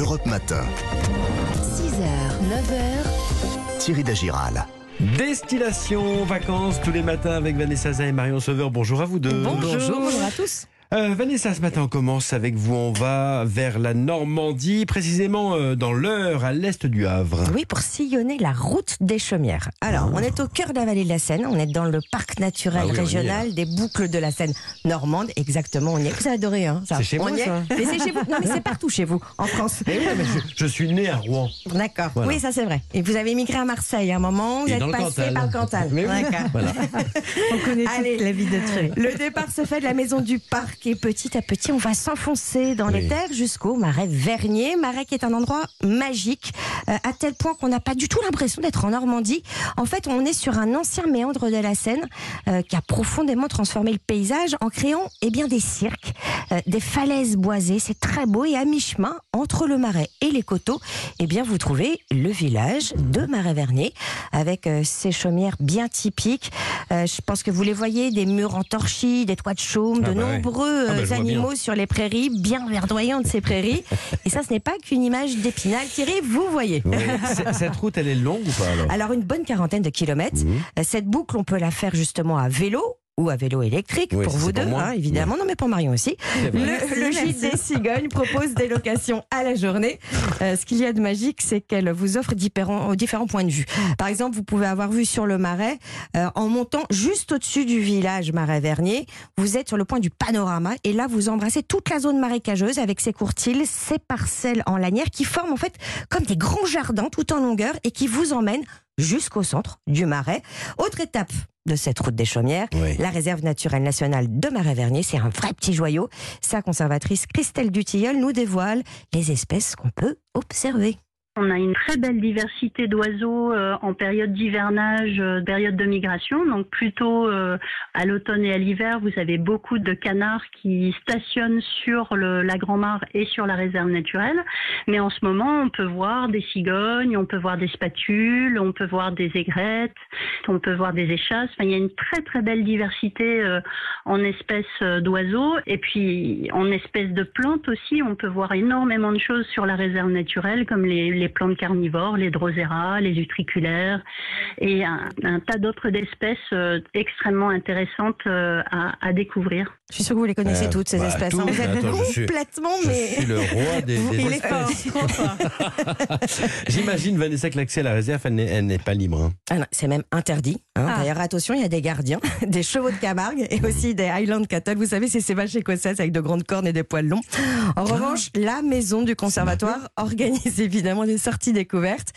Europe Matin. 6h, 9h, Thierry Dagiral. Destination vacances tous les matins avec Vanessa Zah et Marion Sauveur. Bonjour à vous deux. bonjour, à tous. Euh, Vanessa, ce matin on commence avec vous. On va vers la Normandie, précisément euh, dans l'Eure, à l'est du Havre. Oui, pour sillonner la route des Chaumières. Alors, on est au cœur de la vallée de la Seine. On est dans le parc naturel Ah oui, régional des boucles de la Seine normande. Exactement, on y est. Vous avez adoré, hein ça. C'est chez On moi, y est. ça. Mais c'est chez vous. Non, mais c'est partout chez vous, en France. Eh oui, mais je, je suis né à Rouen. D'accord. Voilà. Oui, ça c'est vrai. Et vous avez migré à Marseille à un moment. Vous Et êtes passé Cantal. par le Cantal. Mais oui, D'accord. voilà. On connaît Allez. la vie de Thierry. Le départ se fait de la maison du parc et petit à petit, on va s'enfoncer dans les terres jusqu'au marais Vernier. Marais qui est un endroit magique, euh, à tel point qu'on n'a pas du tout l'impression d'être en Normandie. En fait, on est sur un ancien méandre de la Seine euh, qui a profondément transformé le paysage en créant eh bien, des cirques, euh, des falaises boisées. C'est très beau et à mi-chemin, entre le marais et les coteaux, eh bien, vous trouvez le village de Marais Vernier avec ses chaumières bien typiques. Je pense que vous les voyez, des murs en torchis, des toits de chaume, Ah de bah ouais. Nombreux Ah bah, euh, vois animaux sur les prairies, bien verdoyantes ces prairies. Et ça, ce n'est pas qu'une image d'épinal. Thierry, vous voyez. Oui. Cette route, elle est longue ou pas alors? Alors une bonne quarantaine de kilomètres. Euh, Cette boucle, on peut la faire justement à vélo ou à vélo électrique Oui, pour vous pour deux, hein, évidemment. Non, mais pour Marion aussi. Le, le gîte des cigognes propose des locations à la journée. Euh, ce qu'il y a de magique, c'est qu'elle vous offre différents, différents points de vue. Par exemple, vous pouvez avoir vu sur le marais, euh, en montant juste au-dessus du village Marais-Vernier, vous êtes sur le point du panorama et là, vous embrassez toute la zone marécageuse avec ses courtils, ses parcelles en lanière qui forment en fait comme des grands jardins tout en longueur et qui vous emmènent jusqu'au centre du marais. Autre étape de cette route des Chaumières, Oui. la réserve naturelle nationale de Marais-Vernier, c'est un vrai petit joyau. Sa conservatrice Christelle Dutilleul nous dévoile les espèces qu'on peut observer. On a une très belle diversité d'oiseaux euh, en période d'hivernage, euh, période de migration. Donc plutôt euh, à l'automne et à l'hiver, vous avez beaucoup de canards qui stationnent sur la Grand-Mare et sur la réserve naturelle. Mais en ce moment, on peut voir des cigognes, on peut voir des spatules, on peut voir des aigrettes, on peut voir des échasses. Il y a une très très belle diversité en espèces d'oiseaux. Et puis en espèces de plantes aussi, on peut voir énormément de choses sur la réserve naturelle, comme les, les plantes carnivores, les drosera, les utriculaires, et un, un tas d'autres espèces euh, extrêmement intéressantes euh, à, à découvrir. Je suis sûre que vous les connaissez Euh, toutes, ces bah, espèces. hein. Vous êtes Attends, je suis- complètement, Je mais... suis le roi des, des Il est fort. espèces. J'imagine, Vanessa, que l'accès à la réserve, elle n'est- elle n'est pas libre. hein. Ah c'est même interdit. hein. Ah. D'ailleurs, attention, il y a des gardiens, des chevaux de Camargue et aussi des Highland Cattle. Vous savez, c'est ces vaches écossaises avec de grandes cornes et des poils longs. En revanche, la maison du conservatoire organise évidemment des sorties découvertes.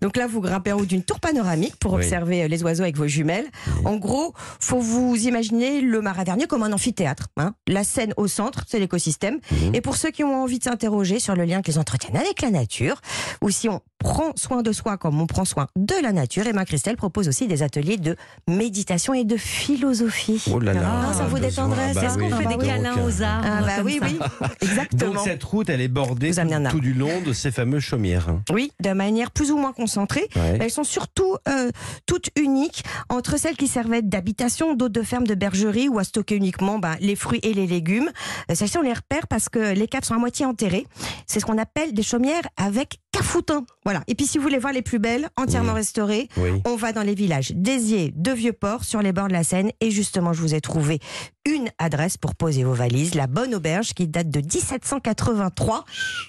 Donc là, vous grimpez en haut d'une tour panoramique pour Oui. observer euh, les oiseaux avec vos jumelles. En gros, faut vous imaginer le Marais Vernier comme un amphithéâtre. hein. La scène au centre, c'est l'écosystème. Mhm. Et pour ceux qui ont envie de s'interroger sur le lien qu'ils entretiennent avec la nature, ou si on prend soin de soi comme on prend soin de la nature, et Christelle propose aussi des ateliers de méditation et de philosophie. Oh là là. Ah, ça vous détendrait, Bah ça Est-ce oui. qu'on fait bah des oui. câlins Donc, aux arbres Ah bah oui, ça oui, Donc exactement. cette route, elle est bordée tout, du long de ces fameuses chaumières. Oui, de manière plus ou moins concentrée. Ouais. Elles sont surtout euh, toutes uniques entre celles qui servaient d'habitation, d'autres de ferme de bergerie ou à stocker uniquement ben, les fruits et les légumes. Euh, Celles-ci, on les repère parce que les caves sont à moitié enterrées. C'est ce qu'on appelle des chaumières avec cafoutin. Voilà. Et puis, si vous voulez voir les plus belles, entièrement Oui. Oui. on va dans les villages d'Aisier, de Vieux-Port, sur les bords de la Seine. Et justement, je vous ai trouvé une adresse pour poser vos valises, la Bonne Auberge, qui date de 1783.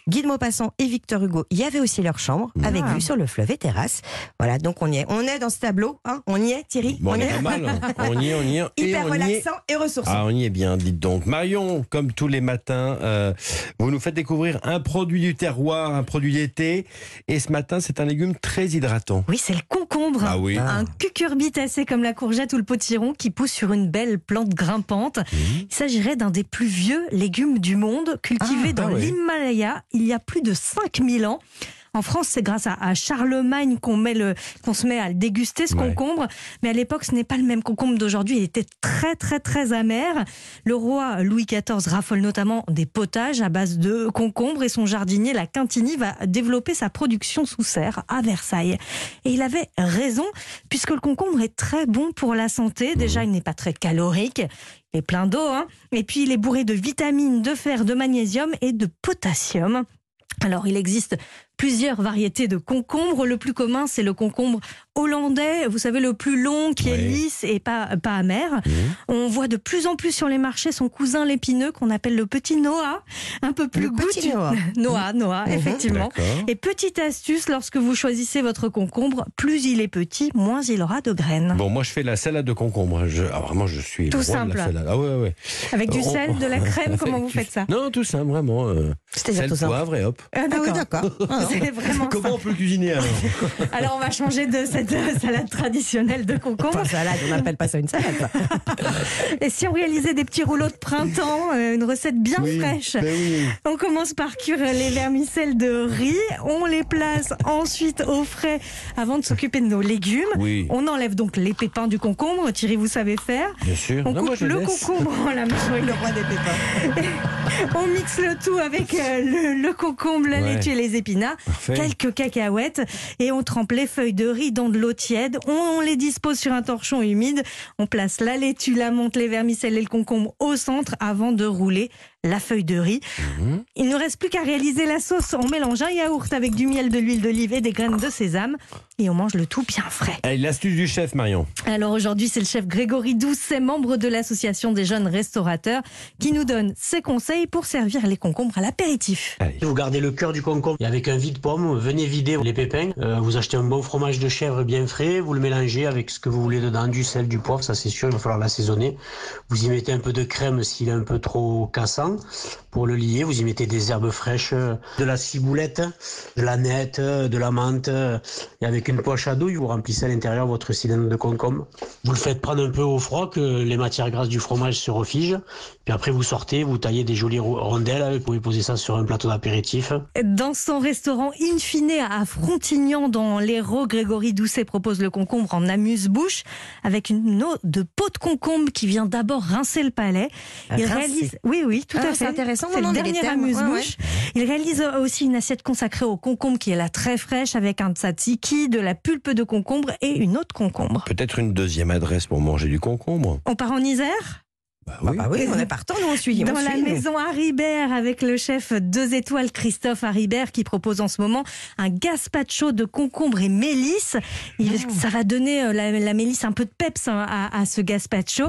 Guy de Maupassant et Victor Hugo y avaient aussi leur chambre, avec Ah. vue sur le fleuve et terrasse. Voilà, donc on y est. On est dans ce tableau, hein on y est, Thierry Bon, on On est y pas mal. hein. On y est, on y est. Hyper on y est. relaxant et ressourçant. Ah, on y est bien, dites donc. Marion, comme tous les matins, euh, vous nous faites découvrir un produit du terroir, un produit d'été. Et ce matin, c'est un légume très hydratant. Oui, c'est le concombre. Ah oui. Un cucurbitacé comme la courgette ou le potiron qui pousse sur une belle plante grimpante. Il s'agirait d'un des plus vieux légumes du monde, cultivé Ah, dans ah ouais. l'Himalaya il y a plus de 5000 ans. En France, c'est grâce à, à Charlemagne qu'on met le, qu'on se met à le déguster ce Ouais. concombre. Mais à l'époque, ce n'est pas le même concombre d'aujourd'hui. Il était très, très, très amer. Le roi Louis XIV raffole notamment des potages à base de concombre et son jardinier, la Quintini, va développer sa production sous serre à Versailles. Et il avait raison, puisque le concombre est très bon pour la santé. Déjà, il n'est pas très calorique. Il est plein d'eau, hein. Et puis, il est bourré de vitamines, de fer, de magnésium et de potassium. Alors, il existe plusieurs variétés de concombres. Le plus commun, c'est le concombre hollandais, vous savez, le plus long, qui est Oui. lisse et pas, pas amer. Mmh. On voit de plus en plus sur les marchés son cousin l'épineux, qu'on appelle le petit Noah, un peu plus Le petit goûtu. Noah. Noah, Noah, Mhm. effectivement. Et petite astuce, lorsque vous choisissez votre concombre, plus il est petit, moins il aura de graines. Bon, moi je fais la salade de concombre. Je, ah, vraiment, je suis Tout simple. la salade. Ah ouais, ouais. Avec du On- sel, de la crème, comment vous du- faites ça? Non, tout simple, vraiment. euh, C'est-à-dire sel, tout simple. poivre et hop. Ah, Ah oui, d'accord. Vraiment Comment ça. on peut cuisiner alors Alors on va changer de cette euh, salade traditionnelle de concombre. Pas salade, on n'appelle pas ça une salade. Et si on réalisait des petits rouleaux de printemps, euh, une recette bien Oui, fraîche ben oui. On commence par cuire les vermicelles de riz, on les place ensuite au frais avant de s'occuper de nos légumes. Oui, On enlève donc les pépins du concombre, Thierry vous savez faire. bien sûr. On Non, moi, coupe le laisse. concombre en la Le roi des pépins. On mixe le tout avec euh, le, le concombre, la Ouais. laitue et les épinards, Quelques cacahuètes et on trempe les feuilles de riz dans de l'eau tiède. On les dispose sur un torchon humide. On place la laitue, la menthe, les vermicelles et le concombre au centre avant de rouler la feuille de riz. Mhm. Il ne reste plus qu'à réaliser la sauce. On mélange un yaourt avec du miel, de l'huile d'olive et des graines de sésame et on mange le tout bien frais. Allez, l'astuce du chef, Marion. Alors aujourd'hui, c'est le chef Grégory Doucet, membre de l'association des jeunes restaurateurs, qui nous donne ses conseils pour servir les concombres à l'apéritif. Vous gardez le cœur du concombre et avec un vide-pomme, venez vider les pépins. Euh, vous achetez un bon fromage de chèvre bien frais, vous le mélangez avec ce que vous voulez dedans, du sel, du poivre, ça c'est sûr, il va falloir l'assaisonner. Vous y mettez un peu de crème s'il est un peu trop cassant pour le lier. Vous y mettez des herbes fraîches, euh, de la ciboulette, de la nette, euh, de la menthe. euh, Et avec une poche à douille, vous remplissez à l'intérieur votre cylindre de concombre. Vous le faites prendre un peu au froid, que les matières grasses du fromage se refigent. Puis après, vous sortez, vous taillez des jolies ro- rondelles. Vous pouvez poser ça sur un plateau d'apéritif. Dans son restaurant In Fine à Frontignan, dans l'Hérault, Grégory Doucet propose le concombre en amuse-bouche avec une eau de peau de concombre qui vient d'abord rincer le palais. Il Rincer. réalise, oui, oui, tout Ah, à c'est fait. intéressant, C'est le dernier amuse-bouche. Il réalise aussi une assiette consacrée au concombre qui est là très fraîche avec un tzatziki, de la pulpe de concombre et une autre concombre. Peut-être une deuxième adresse pour manger du concombre. On part en Isère? Bah Ah bah oui, on est partant, nous on suit. on Dans la suit, maison Haribert avec le chef deux étoiles Christophe Haribert qui propose en ce moment un gazpacho de concombre et mélisse. Il- Ça va donner euh, la, la mélisse un peu de peps hein, à, à ce gazpacho.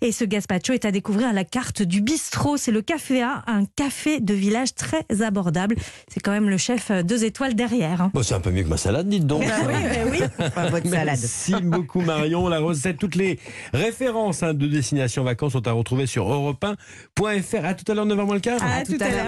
Et ce gazpacho est à découvrir à la carte du bistrot. C'est le Café A, un café de village très abordable. C'est quand même le chef euh, deux étoiles derrière. hein. Bon, c'est un peu mieux que ma salade, dites donc. Bah oui, bah oui. Enfin, votre salade. Merci beaucoup Marion. La recette, toutes les références hein, de Destination Vacances sont à retrouver sur europe1.fr. À tout à l'heure, 9h moins le quart. À tout à l'heure.